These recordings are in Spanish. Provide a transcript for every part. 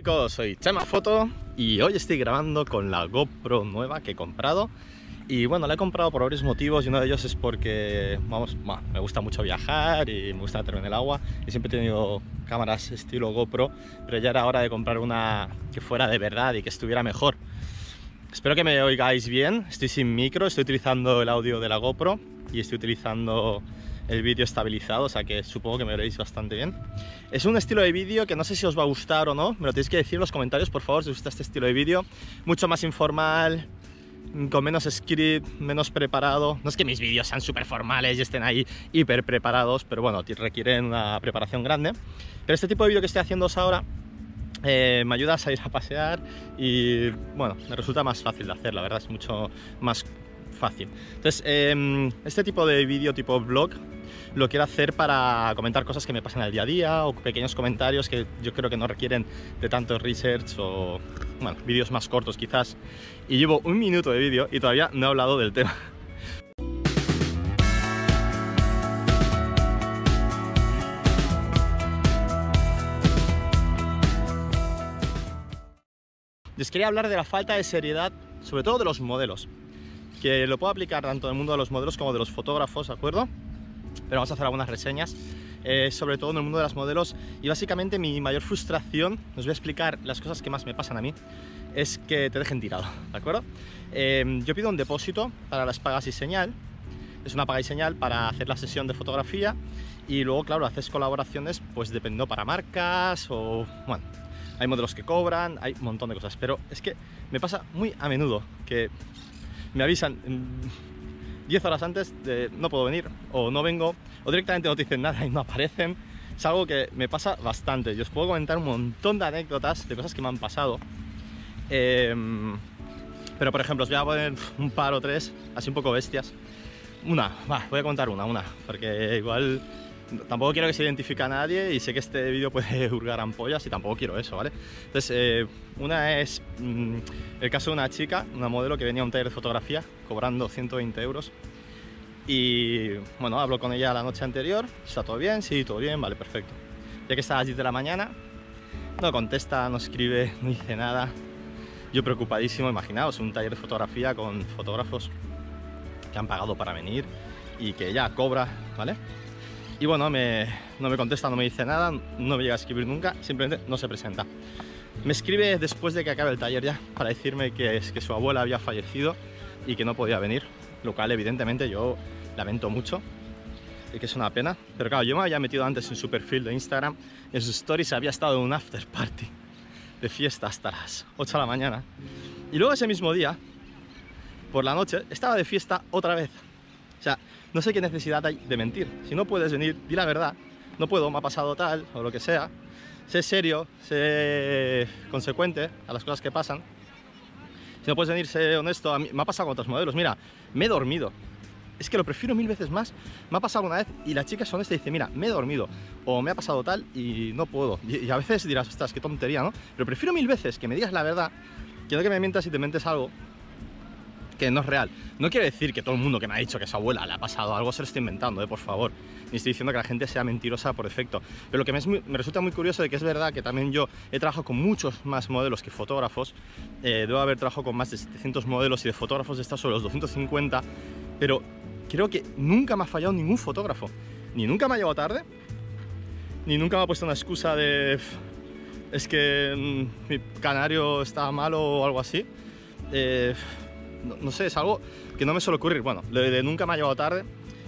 Chicos, soy Chema Foto y hoy estoy grabando con la GoPro nueva que he comprado y bueno, la he comprado por varios motivos y uno de ellos es porque, vamos, me gusta mucho viajar y me gusta meterme en el agua y siempre he tenido cámaras estilo GoPro, pero ya era hora de comprar una que fuera de verdad y que estuviera mejor. Espero que me oigáis bien, estoy sin micro, estoy utilizando el audio de la GoPro y estoy utilizando el vídeo estabilizado, o sea que supongo que me veréis bastante bien. Es un estilo de vídeo que no sé si os va a gustar o no, me lo tenéis que decir en los comentarios, por favor, si os gusta este estilo de vídeo. Mucho más informal, con menos script, menos preparado. No es que mis vídeos sean súper formales y estén ahí hiper preparados, pero bueno, requieren una preparación grande. Pero este tipo de vídeo que estoy haciendo ahora eh, me ayuda a salir a pasear y bueno, me resulta más fácil de hacer, la verdad es mucho más fácil. Entonces, em, este tipo de vídeo tipo vlog lo quiero hacer para comentar cosas que me pasan el día a día o pequeños comentarios que yo creo que no requieren de tanto research o, vídeos más cortos quizás. Y llevo un minuto de vídeo y todavía no he hablado del tema. Les quería hablar de la falta de seriedad, sobre todo de los modelos, que lo puedo aplicar tanto en el mundo de los modelos como de los fotógrafos, ¿de acuerdo? pero vamos a hacer algunas reseñas, eh, sobre todo en el mundo de las modelos. Y básicamente mi mayor frustración, os voy a explicar las cosas que más me pasan a mí, es que te dejen tirado, ¿de acuerdo? Eh, yo pido un depósito para las pagas y señal, es una paga y señal para hacer la sesión de fotografía y luego, claro, haces colaboraciones, pues dependiendo para marcas o, bueno, hay modelos que cobran, hay un montón de cosas, pero es que me pasa muy a menudo que me avisan 10 horas antes de no puedo venir o no vengo o directamente no te dicen nada y no aparecen. Es algo que me pasa bastante. Yo os puedo comentar un montón de anécdotas de cosas que me han pasado. Em, pero por ejemplo, os voy a poner un par o tres, así un poco bestias. Una, va, voy a contar una, una, porque igual tampoco quiero que se identifique a nadie y sé que este vídeo puede hurgar ampollas y tampoco quiero eso, ¿vale? Entonces, eh, una es mm, el caso de una chica, una modelo que venía a un taller de fotografía cobrando 120 euros y bueno, hablo con ella la noche anterior, ¿está todo bien? Sí, todo bien, vale, perfecto. Ya que está a las 10 de la mañana, no contesta, no escribe, no dice nada. Yo preocupadísimo, imaginaos, un taller de fotografía con fotógrafos que han pagado para venir y que ella cobra, ¿vale? Y bueno, no me contesta, no me dice nada, no me llega a escribir nunca, simplemente no se presenta. Me escribe después de que acabe el taller ya para decirme que, es que su abuela había fallecido y que no podía venir, lo cual evidentemente yo lamento mucho y que es una pena. Pero claro, yo me había metido antes en su perfil de Instagram, en sus stories había estado en un after party de fiesta hasta las 8 de la mañana. Y luego ese mismo día, por la noche, estaba de fiesta otra vez. O sea, no sé qué necesidad hay de mentir. Si no puedes venir, di la verdad. No puedo, me ha pasado tal o lo que sea. Sé serio, sé consecuente a las cosas que pasan. Si no puedes venir, sé honesto. A mí, me ha pasado con otros modelos. Mira, me he dormido. Es que lo prefiero mil veces más. Me ha pasado una vez y la chica es honesta y dice, mira, me he dormido. O me ha pasado tal y no puedo. Y, y a veces dirás, ostras, qué tontería, ¿no? Pero prefiero mil veces que me digas la verdad que no que me mientas y te mentes algo que no es real. No quiere decir que todo el mundo que me ha dicho que su abuela le ha pasado algo se lo esté inventando, ¿eh? por favor. Ni estoy diciendo que la gente sea mentirosa por defecto. Pero lo que me, resulta muy curioso de que es verdad que también yo he trabajado con muchos más modelos que fotógrafos. Eh, debo haber trabajado con más de 700 modelos y de fotógrafos de estos sobre los 250. Pero creo que nunca me ha fallado ningún fotógrafo. Ni nunca me ha llegado tarde, ni nunca me ha puesto una excusa de es que mm, mi canario está malo o algo así. Eh, no, sé, es algo que no me suele ocurrir. Bueno, de, nunca me ha llevado tarde,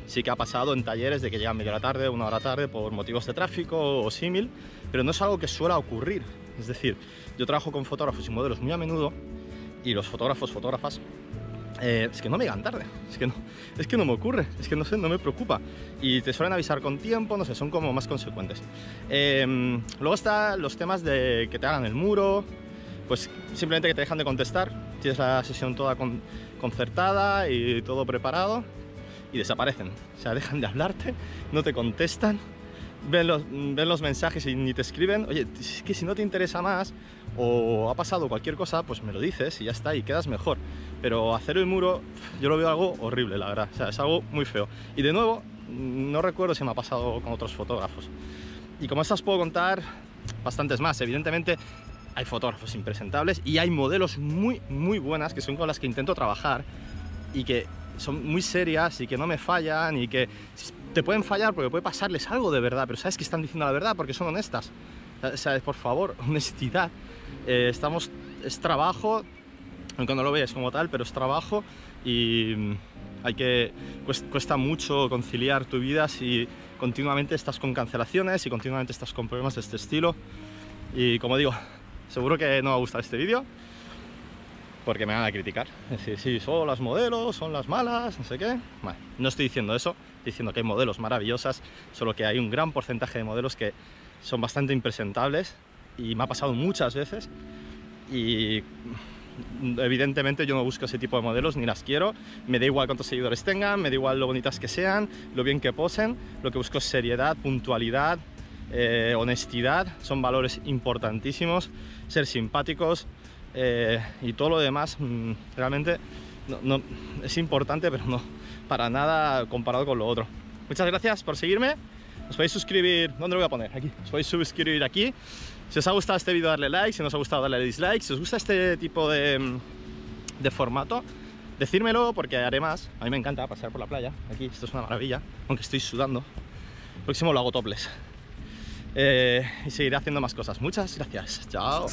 sí que ha pasado en talleres de que llegan media hora tarde, una hora tarde por motivos de tráfico o símil, pero no es algo que suele ocurrir. Es decir, yo trabajo con fotógrafos y modelos muy a menudo y los fotógrafos, fotógrafas, eh, es que no me llegan tarde, es que, no, es que no me ocurre, es que no sé, no me preocupa. Y te suelen avisar con tiempo, no sé, son como más consecuentes. Em, luego están los temas de que te hagan el muro, pues simplemente que te dejan de contestar, tienes la sesión toda concertada y todo preparado y desaparecen, o sea, dejan de hablarte, no te contestan, ven los, ven los mensajes y ni te escriben, oye, es que si no te interesa más o ha pasado cualquier cosa, pues me lo dices y ya está, y quedas mejor. Pero hacer el muro, yo lo veo algo horrible, la verdad, o sea, es algo muy feo. Y de nuevo, no recuerdo si me ha pasado con otros fotógrafos. Y como estas puedo contar bastantes más, evidentemente hay fotógrafos impresentables y hay modelos muy, muy buenas que son con las que intento trabajar y que son muy serias y que no me fallan y que te pueden fallar porque puede pasarles algo de verdad, pero sabes que están diciendo la verdad porque son honestas. ¿Sabes? Por favor, honestidad. Eh, estamos, es trabajo, aunque no lo veas como tal, pero es trabajo y mm, hay que cuesta mucho conciliar tu vida si continuamente estás con cancelaciones y continuamente estás con problemas de este estilo. Y como digo, seguro que no va a gustar este vídeo porque me van a criticar. Es decir, sí, son las modelos, son las malas, no sé qué. no estoy diciendo eso, diciendo que hay modelos maravillosas, solo que hay un gran porcentaje de modelos que son bastante impresentables y me ha pasado muchas veces y evidentemente yo no busco ese tipo de modelos ni las quiero me da igual cuántos seguidores tengan me da igual lo bonitas que sean lo bien que posen lo que busco es seriedad puntualidad eh, honestidad son valores importantísimos ser simpáticos eh, y todo lo demás mm, realmente es importante pero no para nada comparado con lo otro. Muchas gracias por seguirme. Os podéis suscribir, ¿dónde lo voy a poner? Aquí, os podéis suscribir aquí. Si os ha gustado este vídeo darle like, si no os ha gustado darle dislike. Si os gusta este tipo de, de formato decírmelo porque haré más. A mí me encanta pasar por la playa. Aquí, esto es una maravilla aunque estoy sudando. Próximo lo hago toples eh, y seguiré haciendo más cosas. Muchas gracias, chao